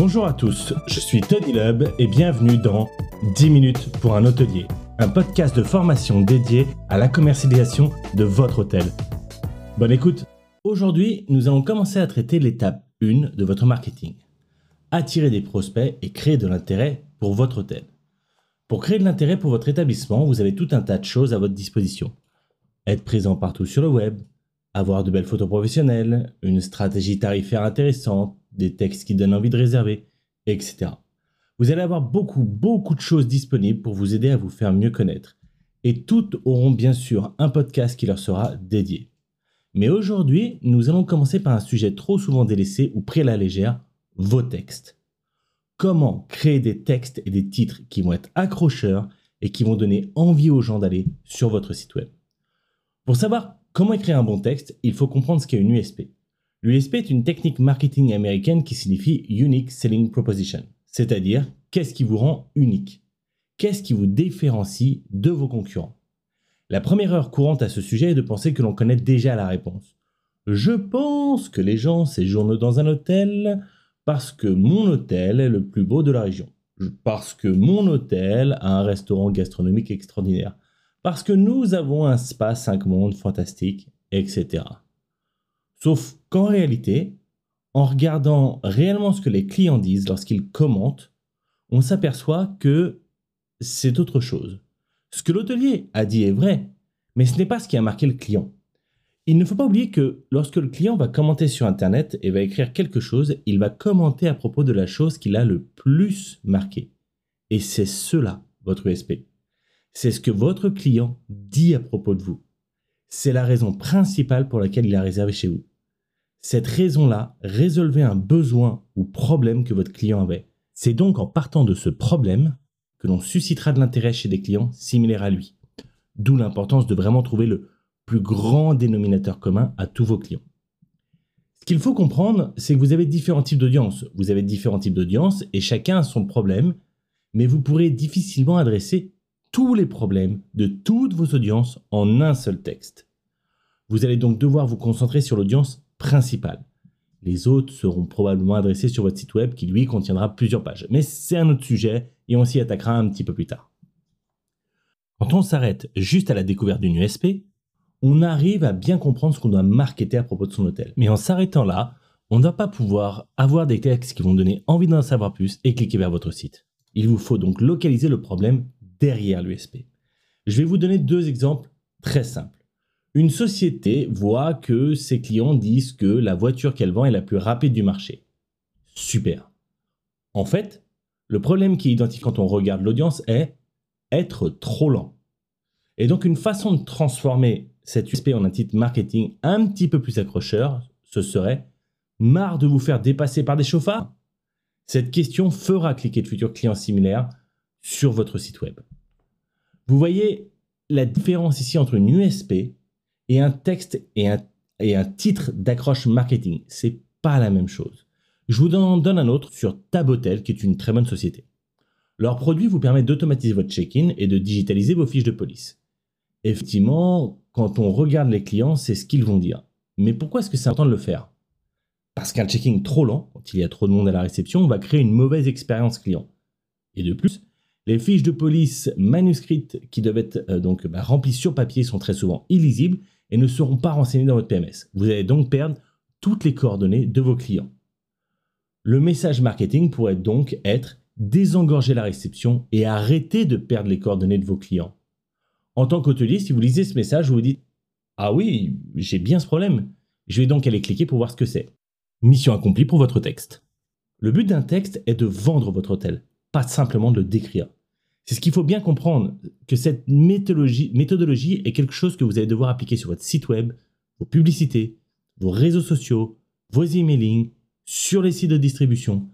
Bonjour à tous, je suis Tony Lub et bienvenue dans 10 minutes pour un hôtelier, un podcast de formation dédié à la commercialisation de votre hôtel. Bonne écoute Aujourd'hui, nous allons commencer à traiter l'étape 1 de votre marketing. Attirer des prospects et créer de l'intérêt pour votre hôtel. Pour créer de l'intérêt pour votre établissement, vous avez tout un tas de choses à votre disposition. Être présent partout sur le web, avoir de belles photos professionnelles, une stratégie tarifaire intéressante, des textes qui donnent envie de réserver, etc. Vous allez avoir beaucoup, beaucoup de choses disponibles pour vous aider à vous faire mieux connaître. Et toutes auront bien sûr un podcast qui leur sera dédié. Mais aujourd'hui, nous allons commencer par un sujet trop souvent délaissé ou pris à la légère, vos textes. Comment créer des textes et des titres qui vont être accrocheurs et qui vont donner envie aux gens d'aller sur votre site web? Pour savoir comment écrire un bon texte, il faut comprendre ce qu'est une USP. L'USP est une technique marketing américaine qui signifie Unique Selling Proposition, c'est-à-dire qu'est-ce qui vous rend unique? Qu'est-ce qui vous différencie de vos concurrents? La première erreur courante à ce sujet est de penser que l'on connaît déjà la réponse. Je pense que les gens séjournent dans un hôtel parce que mon hôtel est le plus beau de la région. Parce que mon hôtel a un restaurant gastronomique extraordinaire. Parce que nous avons un spa 5 mondes fantastique, etc. Sauf qu'en réalité, en regardant réellement ce que les clients disent lorsqu'ils commentent, on s'aperçoit que c'est autre chose. Ce que l'hôtelier a dit est vrai, mais ce n'est pas ce qui a marqué le client. Il ne faut pas oublier que lorsque le client va commenter sur Internet et va écrire quelque chose, il va commenter à propos de la chose qu'il a le plus marqué. Et c'est cela, votre USP. C'est ce que votre client dit à propos de vous. C'est la raison principale pour laquelle il a réservé chez vous. Cette raison-là résolvait un besoin ou problème que votre client avait. C'est donc en partant de ce problème que l'on suscitera de l'intérêt chez des clients similaires à lui. D'où l'importance de vraiment trouver le plus grand dénominateur commun à tous vos clients. Ce qu'il faut comprendre, c'est que vous avez différents types d'audience. Vous avez différents types d'audience et chacun a son problème, mais vous pourrez difficilement adresser tous les problèmes de toutes vos audiences en un seul texte. Vous allez donc devoir vous concentrer sur l'audience principal. Les autres seront probablement adressés sur votre site web qui lui contiendra plusieurs pages. Mais c'est un autre sujet et on s'y attaquera un petit peu plus tard. Quand on s'arrête juste à la découverte d'une USP, on arrive à bien comprendre ce qu'on doit marketer à propos de son hôtel. Mais en s'arrêtant là, on ne va pas pouvoir avoir des textes qui vont donner envie d'en savoir plus et cliquer vers votre site. Il vous faut donc localiser le problème derrière l'USP. Je vais vous donner deux exemples très simples. Une société voit que ses clients disent que la voiture qu'elle vend est la plus rapide du marché. Super. En fait, le problème qui est identifié quand on regarde l'audience est être trop lent. Et donc une façon de transformer cette USP en un titre marketing un petit peu plus accrocheur, ce serait marre de vous faire dépasser par des chauffards? Cette question fera cliquer de futurs clients similaires sur votre site web. Vous voyez la différence ici entre une USP et un texte et un, et un titre d'accroche marketing. C'est pas la même chose. Je vous en donne un autre sur Tabotel, qui est une très bonne société. Leur produit vous permet d'automatiser votre check-in et de digitaliser vos fiches de police. Effectivement, quand on regarde les clients, c'est ce qu'ils vont dire. Mais pourquoi est-ce que c'est important de le faire? Parce qu'un check-in trop lent, quand il y a trop de monde à la réception, va créer une mauvaise expérience client. Et de plus, les fiches de police manuscrites qui doivent être euh, donc bah, remplies sur papier sont très souvent illisibles et ne seront pas renseignés dans votre PMS. Vous allez donc perdre toutes les coordonnées de vos clients. Le message marketing pourrait donc être désengorger la réception et arrêter de perdre les coordonnées de vos clients. En tant qu'hôtelier, si vous lisez ce message, vous vous dites Ah oui, j'ai bien ce problème. Je vais donc aller cliquer pour voir ce que c'est. Mission accomplie pour votre texte. Le but d'un texte est de vendre votre hôtel, pas simplement de le décrire. C'est ce qu'il faut bien comprendre, que cette méthodologie, est quelque chose que vous allez devoir appliquer sur votre site web, vos publicités, vos réseaux sociaux, vos emailing, sur les sites de distribution,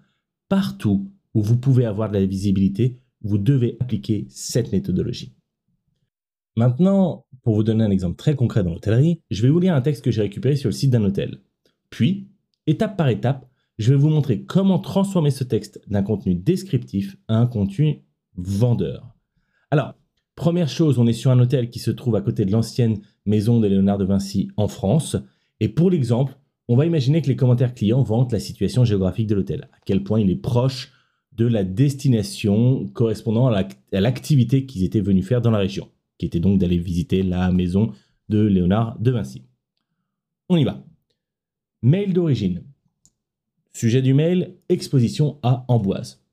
partout où vous pouvez avoir de la visibilité, vous devez appliquer cette méthodologie. Maintenant, pour vous donner un exemple très concret dans l'hôtellerie, je vais vous lire un texte que j'ai récupéré sur le site d'un hôtel. Puis, étape par étape, je vais vous montrer comment transformer ce texte d'un contenu descriptif à un contenu vendeur. Alors, première chose, on est sur un hôtel qui se trouve à côté de l'ancienne maison de Léonard de Vinci en France. Et pour l'exemple, On va imaginer que les commentaires clients vantent la situation géographique de l'hôtel, à quel point il est proche de la destination correspondant à l'activité qu'ils étaient venus faire dans la région, qui était donc d'aller visiter la maison de Léonard de Vinci. On y va. Mail d'origine. Sujet du mail, exposition à Amboise.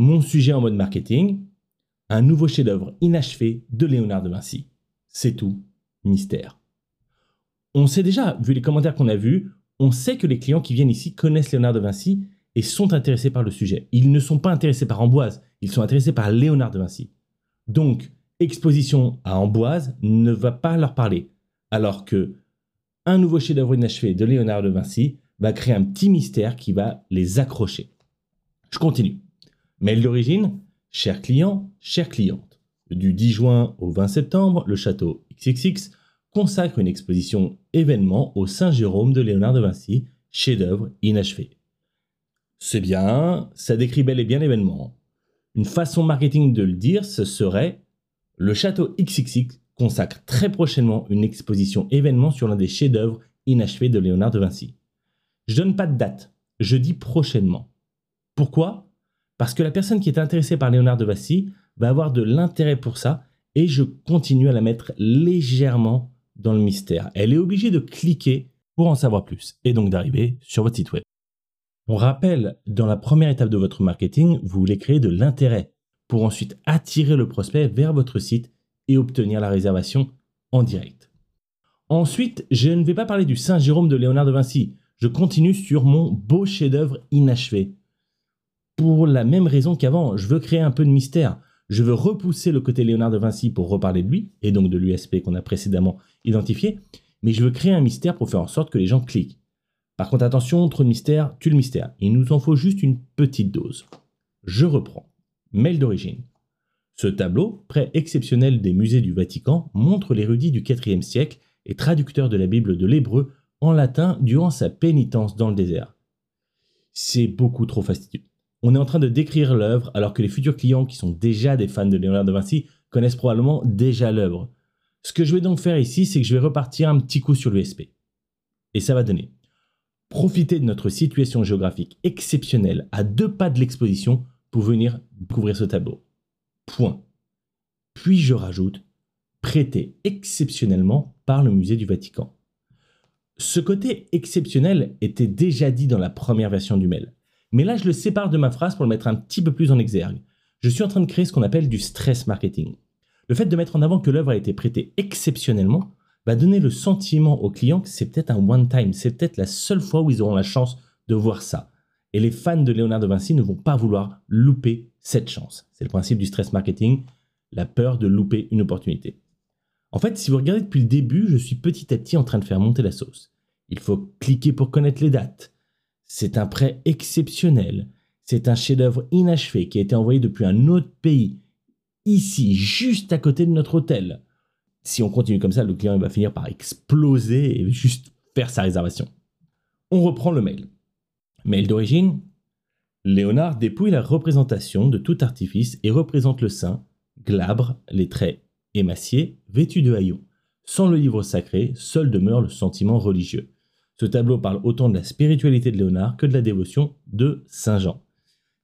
Mon sujet en mode marketing, un nouveau chef-d'œuvre inachevé de Léonard de Vinci. C'est tout, mystère. On sait déjà, vu les commentaires qu'on a vus, on sait que les clients qui viennent ici connaissent Léonard de Vinci et sont intéressés par le sujet. Ils ne sont pas intéressés par Amboise, ils sont intéressés par Léonard de Vinci. Donc, exposition à Amboise ne va pas leur parler, alors que un nouveau chef-d'œuvre inachevé de Léonard de Vinci va créer un petit mystère qui va les accrocher. Je continue. Mail d'origine, cher client, chère cliente. Du 10 juin au 20 septembre, le château XXX consacre une exposition événement au Saint-Jérôme de Léonard de Vinci, chef-d'œuvre inachevé. C'est bien, ça décrit bel et bien l'événement. Une façon marketing de le dire, ce serait le château XXX consacre très prochainement une exposition événement sur l'un des chefs-d'œuvre inachevés de Léonard de Vinci. Je donne pas de date, je dis prochainement. Pourquoi? Parce que la personne qui est intéressée par Léonard de Vinci va avoir de l'intérêt pour ça et je continue à la mettre légèrement dans le mystère. Elle est obligée de cliquer pour en savoir plus et donc d'arriver sur votre site web. On rappelle, dans la première étape de votre marketing, vous voulez créer de l'intérêt pour ensuite attirer le prospect vers votre site et obtenir la réservation en direct. Ensuite, je ne vais pas parler du Saint-Jérôme de Léonard de Vinci. Je continue sur mon beau chef-d'œuvre inachevé. Pour la même raison qu'avant, je veux créer un peu de mystère. Je veux repousser le côté Léonard de Vinci pour reparler de lui, et donc de l'USP qu'on a précédemment identifié, mais je veux créer un mystère pour faire en sorte que les gens cliquent. Par contre, attention, trop de mystère tue le mystère. Il nous en faut juste une petite dose. Je reprends. Mail d'origine. Ce tableau, prêt exceptionnel des musées du Vatican, montre l'érudit du IVe siècle et traducteur de la Bible de l'hébreu en latin durant sa pénitence dans le désert. C'est beaucoup trop fastidieux. On est en train de décrire l'œuvre alors que les futurs clients qui sont déjà des fans de Léonard de Vinci connaissent probablement déjà l'œuvre. Ce que je vais donc faire ici, c'est que je vais repartir un petit coup sur l'USP. Et ça va donner Profitez de notre situation géographique exceptionnelle à deux pas de l'exposition pour venir découvrir ce tableau. Point. Puis je rajoute, prêté exceptionnellement par le musée du Vatican. Ce côté exceptionnel était déjà dit dans la première version du mail. Mais là, je le sépare de ma phrase pour le mettre un petit peu plus en exergue. Je suis en train de créer ce qu'on appelle du stress marketing. Le fait de mettre en avant que l'œuvre a été prêtée exceptionnellement va donner le sentiment aux clients que c'est peut-être un one-time, c'est peut-être la seule fois où ils auront la chance de voir ça. Et les fans de Léonard de Vinci ne vont pas vouloir louper cette chance. C'est le principe du stress marketing, la peur de louper une opportunité. En fait, si vous regardez depuis le début, je suis petit à petit en train de faire monter la sauce. Il faut cliquer pour connaître les dates. C'est un prêt exceptionnel. C'est un chef-d'œuvre inachevé qui a été envoyé depuis un autre pays, ici, juste à côté de notre hôtel si on continue comme ça, le client va finir par exploser et juste faire sa réservation. On reprend le mail. Mail d'origine. Léonard dépouille la représentation de tout artifice et représente le saint, glabre, les traits émaciés, vêtu de haillons. Sans le livre sacré, seul demeure le sentiment religieux. Ce tableau parle autant de la spiritualité de Léonard que de la dévotion de Saint Jean.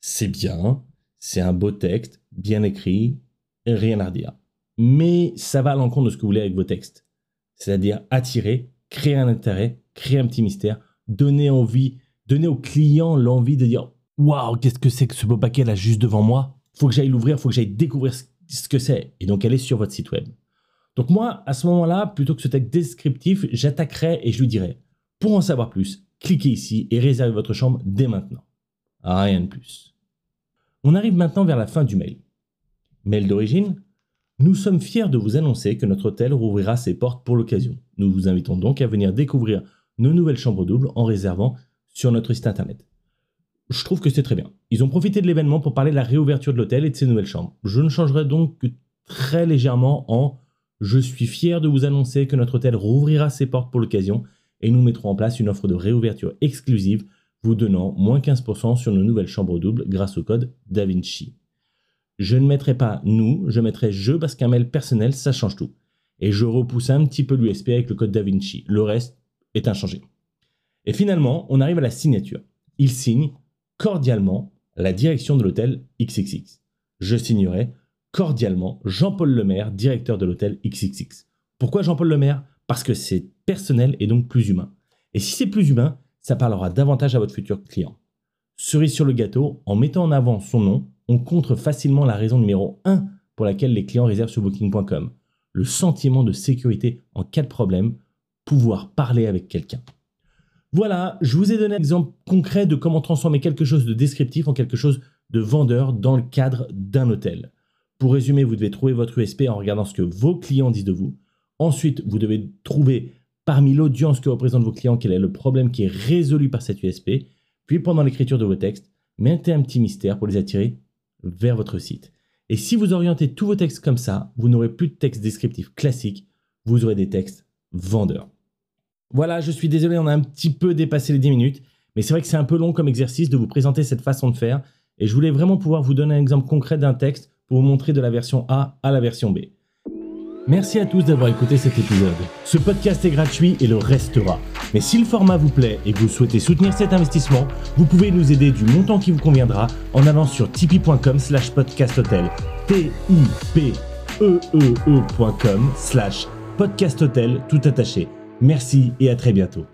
C'est bien, c'est un beau texte, bien écrit, rien à redire mais ça va à l'encontre de ce que vous voulez avec vos textes. C'est-à-dire attirer, créer un intérêt, créer un petit mystère, donner envie, donner au client l'envie de dire Waouh, qu'est-ce que c'est que ce beau paquet là juste devant moi? Faut que j'aille l'ouvrir, faut que j'aille découvrir ce que c'est. Et donc aller sur votre site web. Donc moi, à ce moment-là, plutôt que ce texte descriptif, j'attaquerai et je lui dirai Pour en savoir plus, cliquez ici et réservez votre chambre dès maintenant. Rien de plus. On arrive maintenant vers la fin du mail. Mail d'origine, nous sommes fiers de vous annoncer que notre hôtel rouvrira ses portes pour l'occasion. Nous vous invitons donc à venir découvrir nos nouvelles chambres doubles en réservant sur notre site internet. Je trouve que c'est très bien. Ils ont profité de l'événement pour parler de la réouverture de l'hôtel et de ses nouvelles chambres. Je ne changerai donc que très légèrement en Je suis fier de vous annoncer que notre hôtel rouvrira ses portes pour l'occasion et nous mettrons en place une offre de réouverture exclusive vous donnant moins 15% sur nos nouvelles chambres doubles grâce au code DaVinci. Je ne mettrai pas nous, je mettrai je parce qu'un mail personnel, ça change tout. Et je repousse un petit peu l'USP avec le code DaVinci. Le reste, est inchangé. Et finalement, on arrive à la signature. Il signe cordialement la direction de l'hôtel XXX. Je signerai cordialement Jean-Paul Lemaire, directeur de l'hôtel XXX. Pourquoi Jean-Paul Lemaire? Parce que c'est personnel et donc plus humain. Et si c'est plus humain, ça parlera davantage à votre futur client. Cerise sur le gâteau, en mettant en avant son nom, on contre facilement la raison numéro 1 pour laquelle les clients réservent sur booking.com. Le sentiment de sécurité en cas de problème, pouvoir parler avec quelqu'un. Voilà, je vous ai donné un exemple concret de comment transformer quelque chose de descriptif en quelque chose de vendeur dans le cadre d'un hôtel. Pour résumer, vous devez trouver votre USP en regardant ce que vos clients disent de vous. Ensuite, vous devez trouver parmi l'audience que représentent vos clients quel est le problème qui est résolu par cette USP. Puis pendant l'écriture de vos textes, mettez un petit mystère pour les attirer vers votre site. Et si vous orientez tous vos textes comme ça, vous n'aurez plus de textes descriptifs classiques, vous aurez des textes vendeurs. Voilà, je suis désolé, on a un petit peu dépassé les 10 minutes, mais c'est vrai que c'est un peu long comme exercice de vous présenter cette façon de faire, et je voulais vraiment pouvoir vous donner un exemple concret d'un texte pour vous montrer de la version A à la version B. Merci à tous d'avoir écouté cet épisode. Ce podcast est gratuit et le restera. Mais si le format vous plaît et que vous souhaitez soutenir cet investissement, vous pouvez nous aider du montant qui vous conviendra en allant sur tipeee.com slash podcasthotel. t i p e e, e slash podcasthotel tout attaché. Merci et à très bientôt.